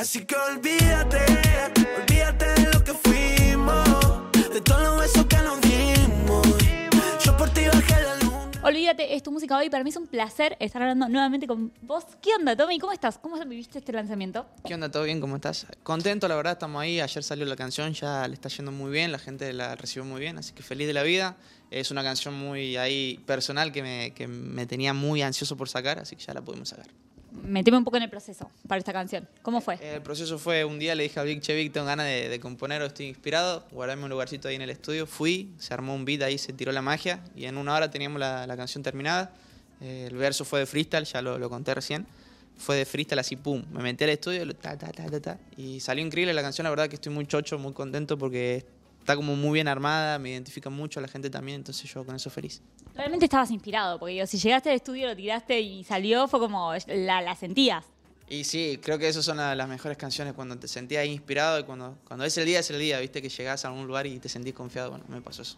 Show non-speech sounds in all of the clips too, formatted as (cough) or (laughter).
Así que olvídate, olvídate de lo que fuimos, de todos los besos que nos dimos. Yo por ti bajé la luna. Olvídate, es tu música hoy. Para mí es un placer estar hablando nuevamente con vos. ¿Qué onda, Tommy? ¿Cómo estás? ¿Cómo viviste este lanzamiento? ¿Qué onda? ¿Todo bien? ¿Cómo estás? Contento, la verdad, estamos ahí. Ayer salió la canción, ya le está yendo muy bien, la gente la recibió muy bien, así que feliz de la vida. Es una canción muy ahí personal que me, que me tenía muy ansioso por sacar, así que ya la pudimos sacar. Meteme un poco en el proceso para esta canción. ¿Cómo fue? El proceso fue un día, le dije a Vic, che, Vic, tengo ganas de, de componer, o estoy inspirado, guardame un lugarcito ahí en el estudio. Fui, se armó un beat ahí, se tiró la magia y en una hora teníamos la, canción terminada. Eh, el verso fue de freestyle, ya lo, lo conté recién. Fue de freestyle así, pum. Me metí al estudio ta, ta, ta, ta, ta, y salió increíble la canción. La verdad que estoy muy chocho, muy contento porque está como muy bien armada, me identifica mucho, la gente también, entonces yo con eso feliz. Realmente estabas inspirado, porque digo, si llegaste al estudio, lo tiraste y salió, fue como la, la sentías. Y sí, creo que esas son la- las mejores canciones cuando te sentías inspirado y cuando, cuando es el día, es el día, viste que llegás a algún lugar y te sentís confiado. Bueno, me pasó eso.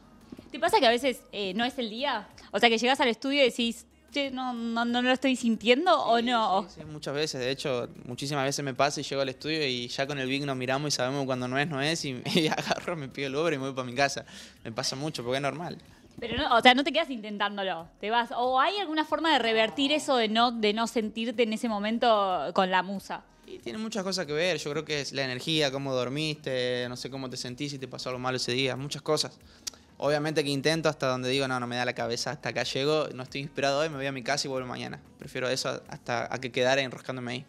¿Te pasa que a veces eh, no es el día? O sea, que llegas al estudio y decís, che, no, no, no lo estoy sintiendo o no. Sí, sí, muchas veces. De hecho, muchísimas veces me pasa y llego al estudio y ya con el Big nos miramos y sabemos cuando no es, no es. Y, (laughs) y agarro, me pido el Uber y me voy para mi casa. Me pasa mucho porque es normal. Pero no, o sea, no te quedas intentándolo, te vas. ¿O hay alguna forma de revertir eso de no, de no sentirte en ese momento con la musa? Y tiene muchas cosas que ver. Yo creo que es la energía, cómo dormiste, no sé cómo te sentís, si te pasó algo malo ese día. Muchas cosas. Obviamente que intento hasta donde digo, no, no me da la cabeza, hasta acá llego, no estoy inspirado hoy, me voy a mi casa y vuelvo mañana. Prefiero eso hasta a que quedara enroscándome ahí.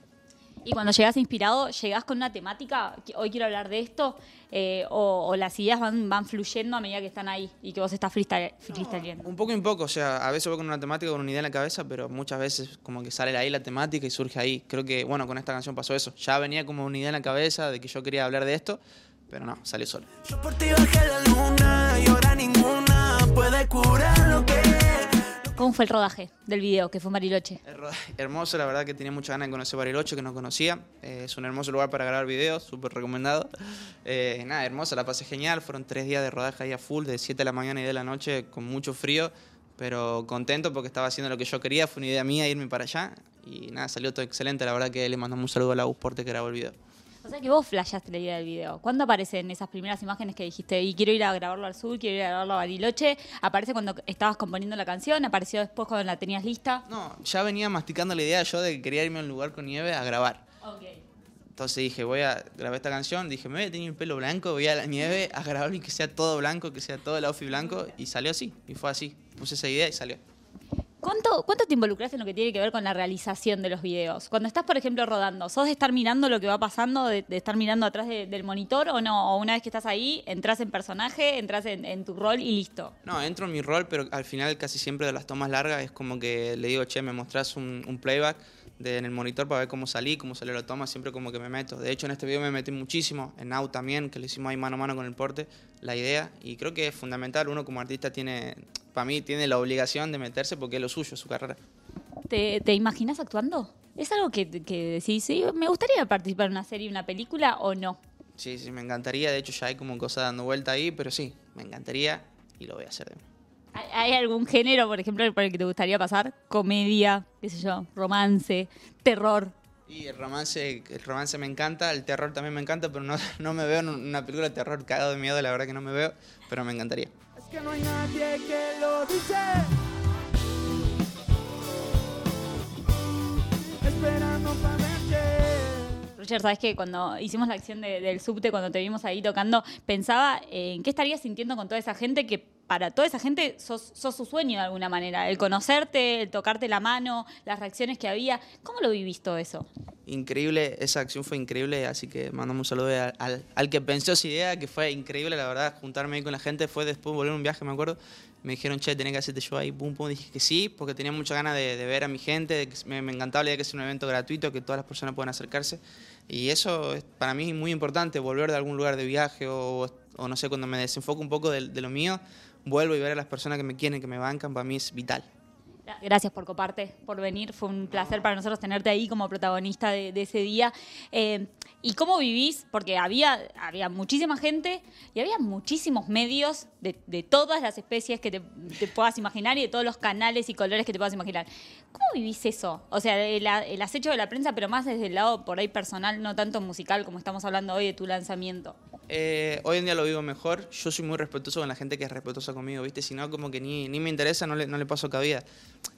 Y cuando llegas inspirado, ¿llegás con una temática? Hoy quiero hablar de esto. eh, o, o las ideas van, van fluyendo a medida que están ahí y que vos estás freestyle, freestyleando. Un poco y un poco, o sea, a veces voy con una temática, con una idea en la cabeza, pero muchas veces como que sale ahí la temática y surge ahí. Creo que, bueno, con esta canción pasó eso. Ya venía como una idea en la cabeza de que yo quería hablar de esto, pero no, salió solo. Yo por ti bajé la luna ¿Cómo fue el rodaje del video, que fue Bariloche? Hermoso, la verdad que tenía muchas ganas de conocer Bariloche, que no conocía. Eh, es un hermoso lugar para grabar videos, súper recomendado. Eh, nada, hermosa, la pasé genial. Fueron tres días de rodaje ahí a full, de 7 de la mañana y de la noche, con mucho frío, pero contento porque estaba haciendo lo que yo quería. Fue una idea mía irme para allá. Y nada, salió todo excelente. La verdad que le mandamos un saludo a la Porte que grabó el video. O sea que vos flashaste la idea del video. ¿Cuándo aparecen esas primeras imágenes que dijiste, y quiero ir a grabarlo al sur, quiero ir a grabarlo a Bariloche? ¿Aparece cuando estabas componiendo la canción? ¿Apareció después cuando la tenías lista? No, ya venía masticando la idea yo de que quería irme a un lugar con nieve a grabar. Ok. Entonces dije, voy a grabar esta canción, dije, me voy a tener el pelo blanco, voy a la nieve a grabar y que sea todo blanco, que sea todo el outfit blanco, y salió así, y fue así. Puse esa idea y salió. ¿Cuánto, ¿Cuánto te involucras en lo que tiene que ver con la realización de los videos? Cuando estás, por ejemplo, rodando, ¿sos de estar mirando lo que va pasando, de, estar mirando atrás de- del monitor o no? O una vez que estás ahí, entras en personaje, entras en, tu rol y listo. No, entro en mi rol, pero al final casi siempre de las tomas largas es como que le digo, che, me mostrás un playback de, en el monitor para ver cómo salí, cómo salió la toma, siempre como que me meto. De hecho, en este video me metí muchísimo, en Now también, que lo hicimos ahí mano a mano con el porte, la idea, y creo que es fundamental, uno como artista tiene, para mí, tiene la obligación de meterse porque es lo suyo, su carrera. ¿Te, te imaginas actuando? ¿Es algo que, que decís, sí, me gustaría participar en una serie, una película o no? Sí, sí, me encantaría, de hecho ya hay como cosas dando vuelta ahí, pero sí, me encantaría y lo voy a hacer de nuevo. ¿Hay algún género, por ejemplo, por el que te gustaría pasar? Comedia, qué sé yo, romance, terror. Y el romance, el romance me encanta, el terror también me encanta, pero no, (laughs) no me veo en una película de terror cagado de miedo, la verdad que no me veo, pero me encantaría. Es que no hay nadie que lo dice. Esperando para verte. Roger, sabes que cuando hicimos la acción de- del subte, cuando te vimos ahí tocando, pensaba en qué estarías sintiendo con toda esa gente que para toda esa gente sos, sos su sueño de alguna manera. El conocerte, el tocarte la mano, las reacciones que había. ¿Cómo lo vivís todo eso? Increíble, esa acción fue increíble, así que mandamos un saludo al, al- que pensó esa idea, que fue increíble, la verdad, juntarme ahí con la gente, fue después volver a un viaje, me acuerdo, me dijeron, che, tenés que hacerte yo ahí, pum, pum, dije que sí, porque tenía muchas ganas de, ver a mi gente, me, encantaba la idea de que sea un evento gratuito, que todas las personas puedan acercarse, y eso es para mí muy importante, volver de algún lugar de viaje o, o no sé, cuando me desenfoco un poco de, de lo mío, vuelvo y ver a las personas que me quieren, que me bancan, para mí es vital. Gracias por coparte, por venir. Fue un placer para nosotros tenerte ahí como protagonista de, de ese día. Eh, ¿Y cómo vivís? Porque había, había muchísima gente y había muchísimos medios de, de todas las especies que te, te puedas imaginar y de todos los canales y colores que te puedas imaginar. ¿Cómo vivís eso? O sea, el, el acecho de la prensa, pero más desde el lado por ahí personal, no tanto musical como estamos hablando hoy de tu lanzamiento. Eh, hoy en día lo vivo mejor. Yo soy muy respetuoso con la gente que es respetuosa conmigo, ¿viste? Si no, como que ni, ni me interesa, no le, no le paso cabida.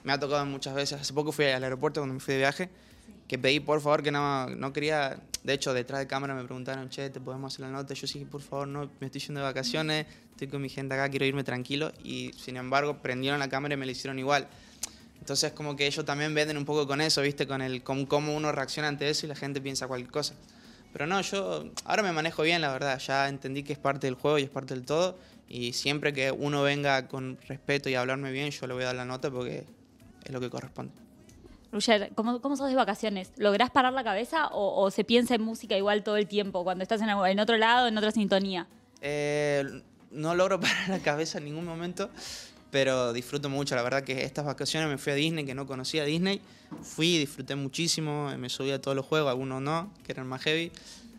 Me ha tocado muchas veces. Hace poco fui al aeropuerto cuando me fui de viaje, que pedí por favor que no, no quería. De hecho, detrás de cámara me preguntaron, che, ¿te podemos hacer la nota? Yo sí, por favor, no, me estoy yendo de vacaciones, estoy con mi gente acá, quiero irme tranquilo. Y sin embargo, prendieron la cámara y me lo hicieron igual. Entonces, como que ellos también venden un poco con eso, ¿viste? Con el con cómo uno reacciona ante eso y la gente piensa cualquier cosa. Pero no, yo ahora me manejo bien, la verdad. Ya entendí que es parte del juego y es parte del todo. Y siempre que uno venga con respeto y a hablarme bien, yo le voy a dar la nota porque es lo que corresponde. Ruger, ¿cómo, ¿cómo sos de vacaciones? ¿Lográs parar la cabeza o, o se piensa en música igual todo el tiempo, cuando estás en, en otro lado, en otra sintonía? Eh, no logro (laughs) parar la cabeza en ningún momento, pero disfruto mucho. La verdad que estas vacaciones me fui a Disney, que no conocía Disney. Fui, disfruté muchísimo, me subí a todos los juegos, algunos no, que eran más heavy.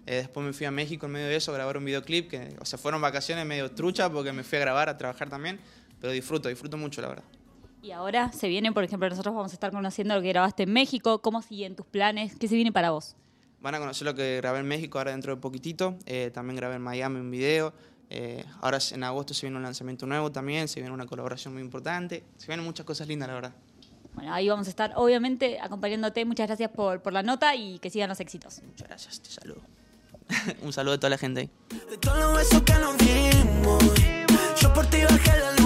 Eh, después me fui a México en medio de eso a grabar un videoclip, que, o sea, fueron vacaciones medio trucha porque me fui a grabar, a trabajar también, pero disfruto, disfruto mucho, la verdad. Y ahora se viene, por ejemplo, nosotros vamos a estar conociendo lo que grabaste en México. ¿Cómo siguen tus planes? ¿Qué se viene para vos? Van a conocer lo que grabé en México ahora dentro de poquitito. Eh, también grabé en Miami un video. Eh, ahora en agosto se viene un lanzamiento nuevo también, se viene una colaboración muy importante. Se vienen muchas cosas lindas, la verdad. Bueno, ahí vamos a estar, obviamente, acompañándote. Muchas gracias por, por la nota y que sigan los éxitos. Muchas gracias, te saludo. (laughs) un saludo a toda la gente ahí. De todos los besos que nos dimos, yo por ti bajé la